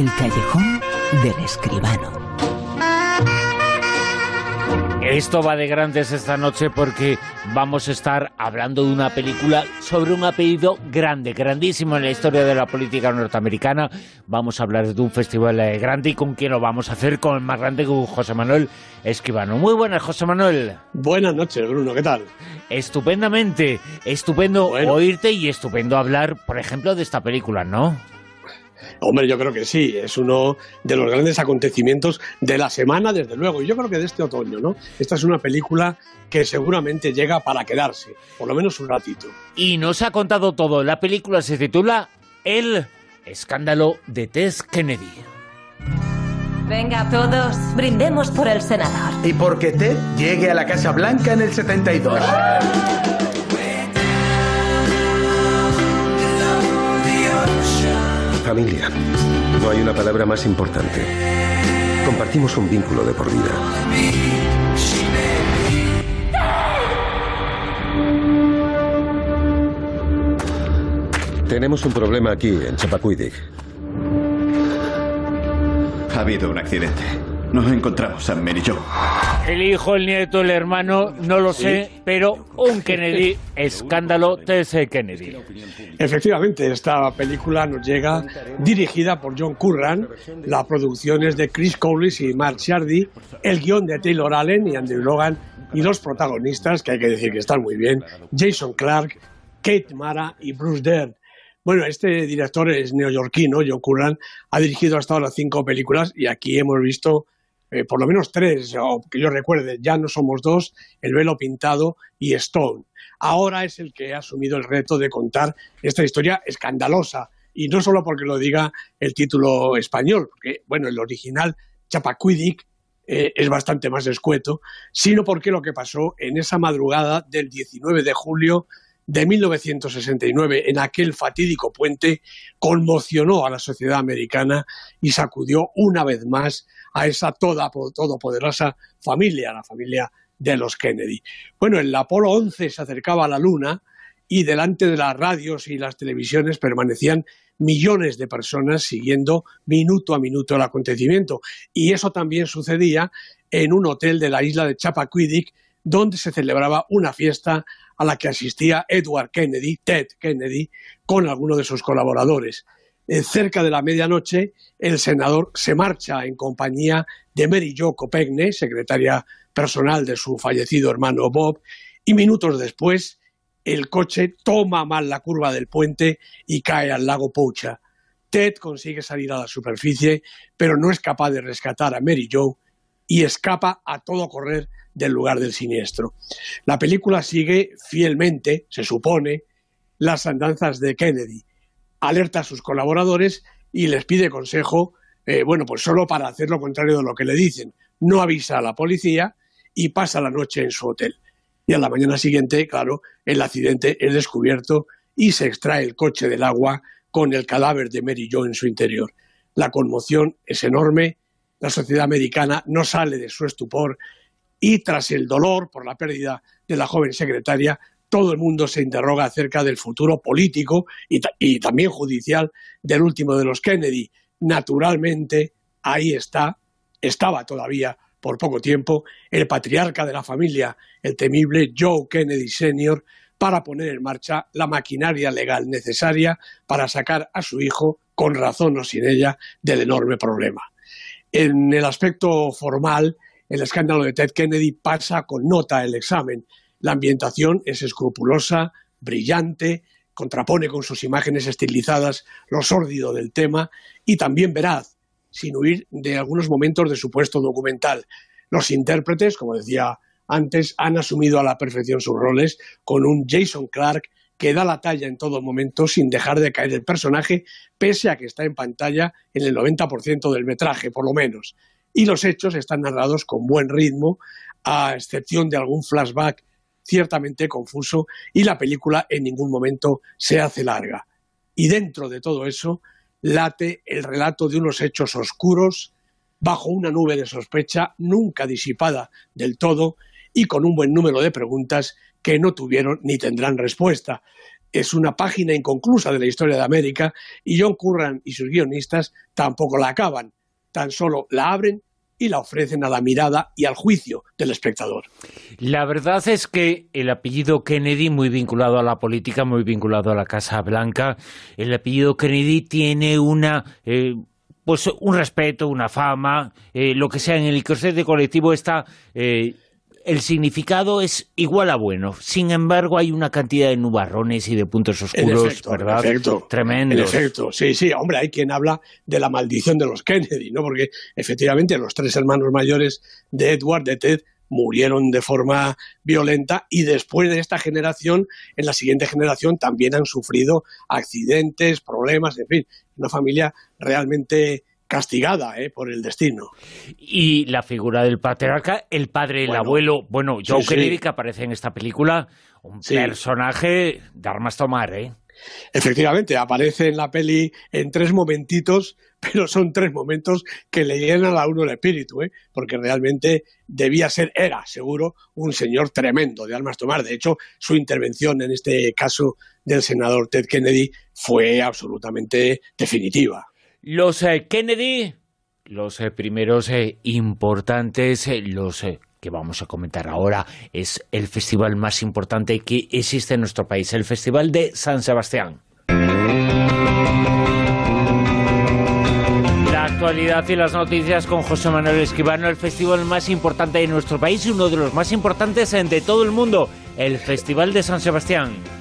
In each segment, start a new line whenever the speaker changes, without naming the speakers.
El callejón del escribano.
Esto va de grandes esta noche porque vamos a estar hablando de una película sobre un apellido grande, grandísimo en la historia de la política norteamericana. Vamos a hablar de un festival eh, grande y con quién lo vamos a hacer, con el más grande, con José Manuel Escribano. Muy buenas, José Manuel.
Buenas noches, Bruno, ¿qué tal?
Estupendamente, estupendo oírte y estupendo hablar, por ejemplo, de esta película, ¿no?
Hombre, yo creo que sí, es uno de los grandes acontecimientos de la semana, desde luego, y yo creo que de este otoño, ¿no? Esta es una película que seguramente llega para quedarse, por lo menos un ratito.
Y nos ha contado todo. La película se titula El escándalo de Tess Kennedy.
Venga todos, brindemos por el senador.
Y porque Ted llegue a la Casa Blanca en el 72.
Familia. No hay una palabra más importante. Compartimos un vínculo de por vida. Tenemos un problema aquí, en Chapacuidic.
Ha habido un accidente. Nos encontramos a Mary Jo.
El hijo, el nieto, el hermano, no lo sé, pero un Kennedy, escándalo T.S. Kennedy.
Efectivamente, esta película nos llega dirigida por John Curran, la producción es de Chris Cowles y Mark Shardy, el guion de Taylor Allen y Andrew Logan, y los protagonistas, que hay que decir que están muy bien, Jason Clark, Kate Mara y Bruce Dern. Bueno, este director es neoyorquino, John Curran, ha dirigido hasta ahora cinco películas y aquí hemos visto eh, por lo menos tres, o que yo recuerde, ya no somos dos, El velo pintado y Stone. Ahora es el que ha asumido el reto de contar esta historia escandalosa, y no solo porque lo diga el título español, porque, bueno, el original, Chapacuidic, eh, es bastante más escueto, sino porque lo que pasó en esa madrugada del 19 de julio de 1969, en aquel fatídico puente, conmocionó a la sociedad americana y sacudió una vez más a esa toda, todopoderosa familia, la familia de los Kennedy. Bueno, el Apolo 11 se acercaba a la Luna y delante de las radios y las televisiones permanecían millones de personas siguiendo minuto a minuto el acontecimiento. Y eso también sucedía en un hotel de la isla de Chappaquiddick, donde se celebraba una fiesta a la que asistía Edward Kennedy, Ted Kennedy, con algunos de sus colaboradores. Eh, cerca de la medianoche, el senador se marcha en compañía de Mary Jo Copegne, secretaria personal de su fallecido hermano Bob, y minutos después el coche toma mal la curva del puente y cae al lago Poucha. Ted consigue salir a la superficie, pero no es capaz de rescatar a Mary Jo y escapa a todo correr del lugar del siniestro. La película sigue fielmente, se supone, las andanzas de Kennedy, alerta a sus colaboradores y les pide consejo, eh, bueno, pues solo para hacer lo contrario de lo que le dicen. No avisa a la policía y pasa la noche en su hotel. Y a la mañana siguiente, claro, el accidente es descubierto y se extrae el coche del agua con el cadáver de Mary Jo en su interior. La conmoción es enorme, la sociedad americana no sale de su estupor y tras el dolor por la pérdida de la joven secretaria, todo el mundo se interroga acerca del futuro político y, también judicial del último de los Kennedy. Naturalmente, ahí está, estaba todavía por poco tiempo, el patriarca de la familia, el temible Joe Kennedy Sr., para poner en marcha la maquinaria legal necesaria para sacar a su hijo, con razón o sin ella, del enorme problema. En el aspecto formal, el escándalo de Ted Kennedy pasa con nota el examen, la ambientación es escrupulosa, brillante, contrapone con sus imágenes estilizadas lo sórdido del tema y también veraz, sin huir de algunos momentos de supuesto documental. Los intérpretes, como decía antes, han asumido a la perfección sus roles con un Jason Clark que da la talla en todo momento sin dejar de caer el personaje, pese a que está en pantalla en el 90% del metraje, por lo menos. Y los hechos están narrados con buen ritmo, a excepción de algún flashback ciertamente confuso y la película en ningún momento se hace larga. Y dentro de todo eso late el relato de unos hechos oscuros, bajo una nube de sospecha nunca disipada del todo y con un buen número de preguntas que no tuvieron ni tendrán respuesta. es una página inconclusa de la historia de América y John Curran y sus guionistas tampoco la acaban, tan solo la abren y la ofrecen a la mirada y al juicio del espectador.
La verdad es que el apellido Kennedy, muy vinculado a la política, muy vinculado a la Casa Blanca, el apellido Kennedy tiene una... Eh, pues un respeto, una fama, eh, lo que sea en el inconsciente colectivo está eh, el significado es igual a bueno. Sin embargo, hay una cantidad de nubarrones y de puntos oscuros, ¿verdad? Tremendos.
efecto, sí, sí. Hombre, hay quien habla de la maldición de los Kennedy, ¿no? Porque efectivamente los tres hermanos mayores de Edward, de Ted, murieron de forma violenta y después de esta generación, en la siguiente generación también han sufrido accidentes, problemas, en fin, una familia realmente castigada ¿eh? por el destino.
Y la figura del patriarca, el padre, el abuelo, bueno, Joe Kennedy que aparece en esta película, un personaje de armas tomar, ¿eh?
Efectivamente, aparece en la peli en tres momentitos, pero son tres momentos que le llenan a uno el espíritu, ¿eh? porque realmente debía ser, era seguro, un señor tremendo de armas tomar. De hecho, su intervención en este caso del senador Ted Kennedy fue absolutamente definitiva.
Los eh, Kennedy, los eh, primeros eh, importantes, los que vamos a comentar ahora, es el festival más importante que existe en nuestro país, el Festival de San Sebastián. La actualidad y las noticias con José Manuel Escribano, el festival más importante de nuestro país y uno de los más importantes de todo el mundo, el Festival de San Sebastián.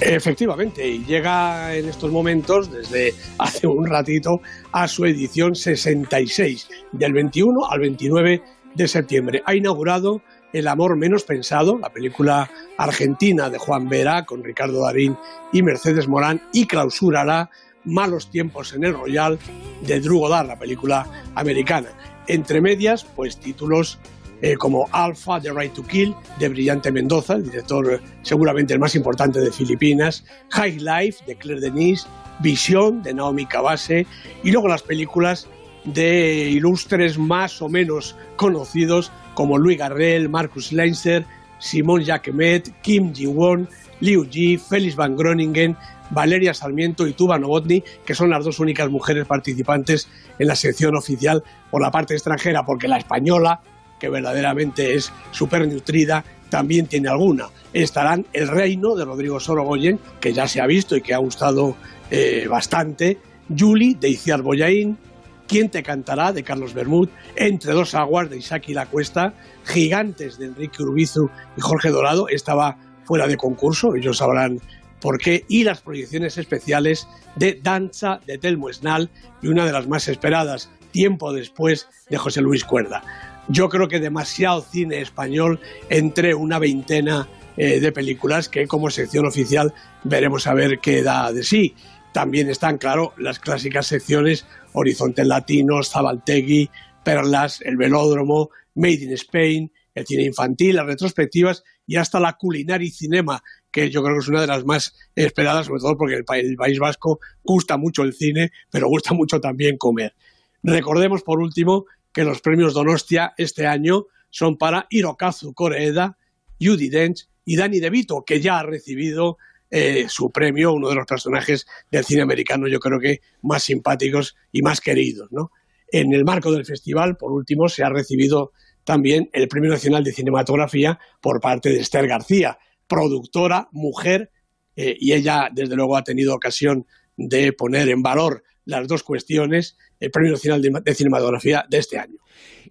Efectivamente, y llega en estos momentos, desde hace un ratito, a su edición 66, del 21 al 29 de septiembre. Ha inaugurado El amor menos pensado, la película argentina de Juan Vera con Ricardo Darín y Mercedes Morán, y clausurará Malos tiempos en el Royal de Drew Goddard, la película americana. Entre medias, pues títulos eh, como Alpha, The Right to Kill, de Brillante Mendoza, el director eh, seguramente el más importante de Filipinas, High Life, de Claire Denis, Visión, de Naomi Kawase, y luego las películas de ilustres más o menos conocidos como Louis Garrel, Marcus Leinster, Simon Jacquemet, Kim Ji-won, Liu Ji, Félix Van Groningen, Valeria Sarmiento y Tuba Novotny, que son las dos únicas mujeres participantes en la sección oficial por la parte extranjera, porque la española, que verdaderamente es súper nutrida, también tiene alguna. Estarán El Reino de Rodrigo Sorogoyen, que ya se ha visto y que ha gustado eh, bastante, Julie de Iciar Boyaín, ¿Quién te cantará? de Carlos Bermud, Entre dos aguas de Isaac y la Cuesta, Gigantes de Enrique Urbizu y Jorge Dorado, estaba fuera de concurso, ellos sabrán por qué, y las proyecciones especiales de Danza de Telmo Esnal y una de las más esperadas, tiempo después, de José Luis Cuerda yo creo que demasiado cine español entre una veintena eh, de películas que como sección oficial veremos a ver qué da de sí. También están, claro, las clásicas secciones Horizontes Latinos, Zabaltegui, Perlas, El Velódromo, Made in Spain, el cine infantil, las retrospectivas y hasta la culinaria y cinema, que yo creo que es una de las más esperadas, sobre todo porque el, el País Vasco gusta mucho el cine, pero gusta mucho también comer. Recordemos, por último, que los premios Donostia este año son para Hirokazu Koreeda, Judy Dench y Danny DeVito, que ya ha recibido eh, su premio, uno de los personajes del cine americano, yo creo que más simpáticos y más queridos. ¿no? En el marco del festival, por último, se ha recibido también el Premio Nacional de Cinematografía por parte de Esther García, productora, mujer, eh, y ella, desde luego, ha tenido ocasión de poner en valor las dos cuestiones el Premio Nacional de, Cinematografía de este año.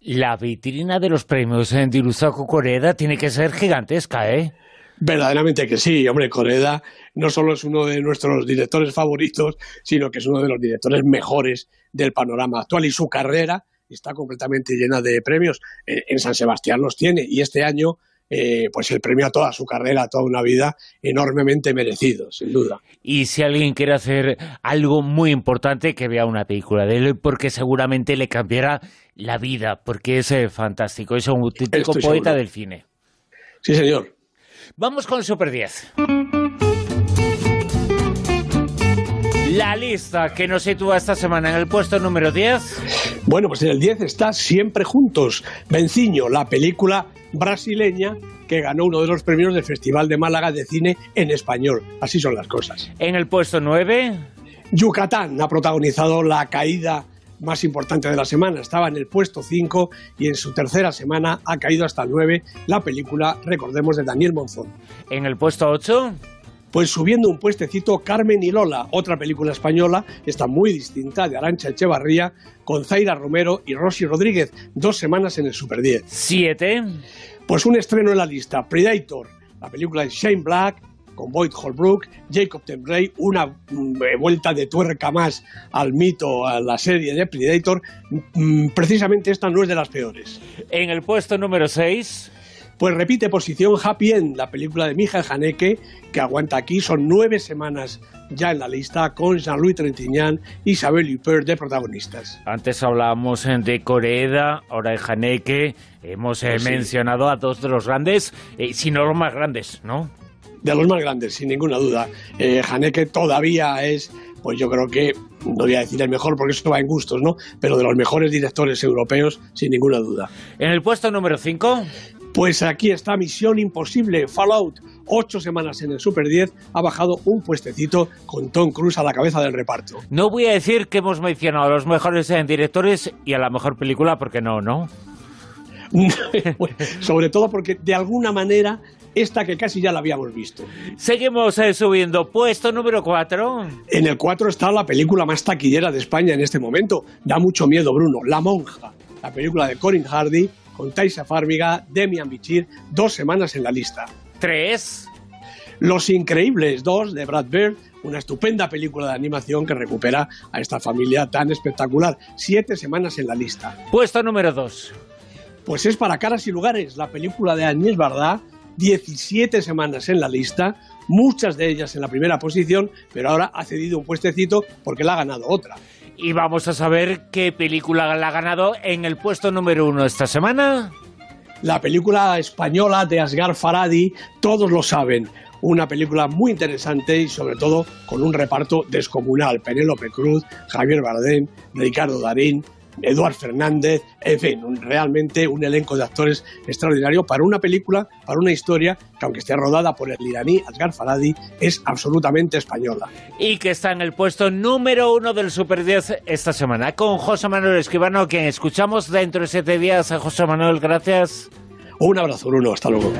La vitrina de los premios en Diruzaco Coreda tiene que ser gigantesca, ¿eh?
Verdaderamente que sí, hombre, Coreda no solo es uno de nuestros directores favoritos, sino que es uno de los directores mejores del panorama actual y su carrera está completamente llena de premios. En San Sebastián los tiene y este año eh, pues el premio a toda su carrera, a toda una vida, enormemente merecido, sin duda.
Y si alguien quiere hacer algo muy importante, que vea una película de él, porque seguramente le cambiará la vida, porque es eh, fantástico, es un auténtico poeta del cine.
Sí, señor.
Vamos con Super 10. La lista que nos sitúa esta semana en el puesto número 10.
Bueno, pues en el 10 está Siempre Juntos, Venciño, la película brasileña que ganó uno de los premios del Festival de Málaga de Cine en español. Así son las cosas.
En el puesto 9.
Yucatán ha protagonizado la caída más importante de la semana. Estaba en el puesto 5 y en su tercera semana ha caído hasta el 9 la película, recordemos, de Daniel Monzón.
En el puesto 8.
Pues subiendo un puestecito, Carmen y Lola, otra película española, está muy distinta, de Arancha Echevarría, con Zaira Romero y Rosy Rodríguez, dos semanas en el Super 10.
7.
Pues un estreno en la lista, Predator, la película de Shane Black, con Boyd Holbrook, Jacob Tembray, una mm, vuelta de tuerca más al mito, a la serie de Predator. Mm, precisamente esta no es de las peores.
En el puesto número 6.
Pues repite posición Happy End, la película de Mija Haneke, que aguanta aquí. Son nueve semanas ya en la lista con Jean-Louis Trintignant y Isabelle Huppert de protagonistas.
Antes hablábamos de Coreeda, ahora de Haneke. Hemos eh,
Pues sí.
mencionado a dos de los grandes, eh, si no los más grandes, ¿no?
De los más grandes, sin ninguna duda. Eh, Haneke todavía es, pues yo creo que, no voy a decir el mejor porque eso va en gustos, ¿no? Pero de los mejores directores europeos, sin ninguna duda.
En el puesto número 5.
Pues aquí está Misión Imposible, Fallout. Ocho semanas en el Super 10, ha bajado un puestecito con Tom Cruise a la cabeza del reparto.
No voy a decir que hemos mencionado a los mejores eh, directores y a la mejor película, porque no, ¿no?
Sobre todo porque de alguna manera esta que casi ya la habíamos visto.
Seguimos eh, subiendo. Puesto número 4.
En el 4 está la película más taquillera de España en este momento. Da mucho miedo, Bruno. La monja, la película de Corin Hardy con Taisa Farmiga, Demian Bichir, dos semanas en la lista.
3.
Los Increíbles 2 de Brad Bird, una estupenda película de animación que recupera a esta familia tan espectacular. Siete semanas en la lista.
Puesto número 2.
Pues es para caras y lugares, la película de Agnès Varda, 17 semanas en la lista, muchas de ellas en la primera posición, pero ahora ha cedido un puestecito porque la ha ganado otra.
Y vamos a saber qué película la ha ganado en el puesto número 1 esta semana.
La película española de Asghar Faradi, todos lo saben, una película muy interesante y sobre todo con un reparto descomunal. Penélope Cruz, Javier Bardem, Ricardo Darín, Eduard Fernández, en fin, un- realmente un elenco de actores extraordinario para una película, para una historia que aunque esté rodada por el iraní Asghar Faradi, es absolutamente española.
Y que está en el puesto número 1 del Super 10 esta semana. Con José Manuel Escribano, quien escuchamos dentro de siete días. José Manuel, gracias.
Un abrazo, Bruno, hasta luego.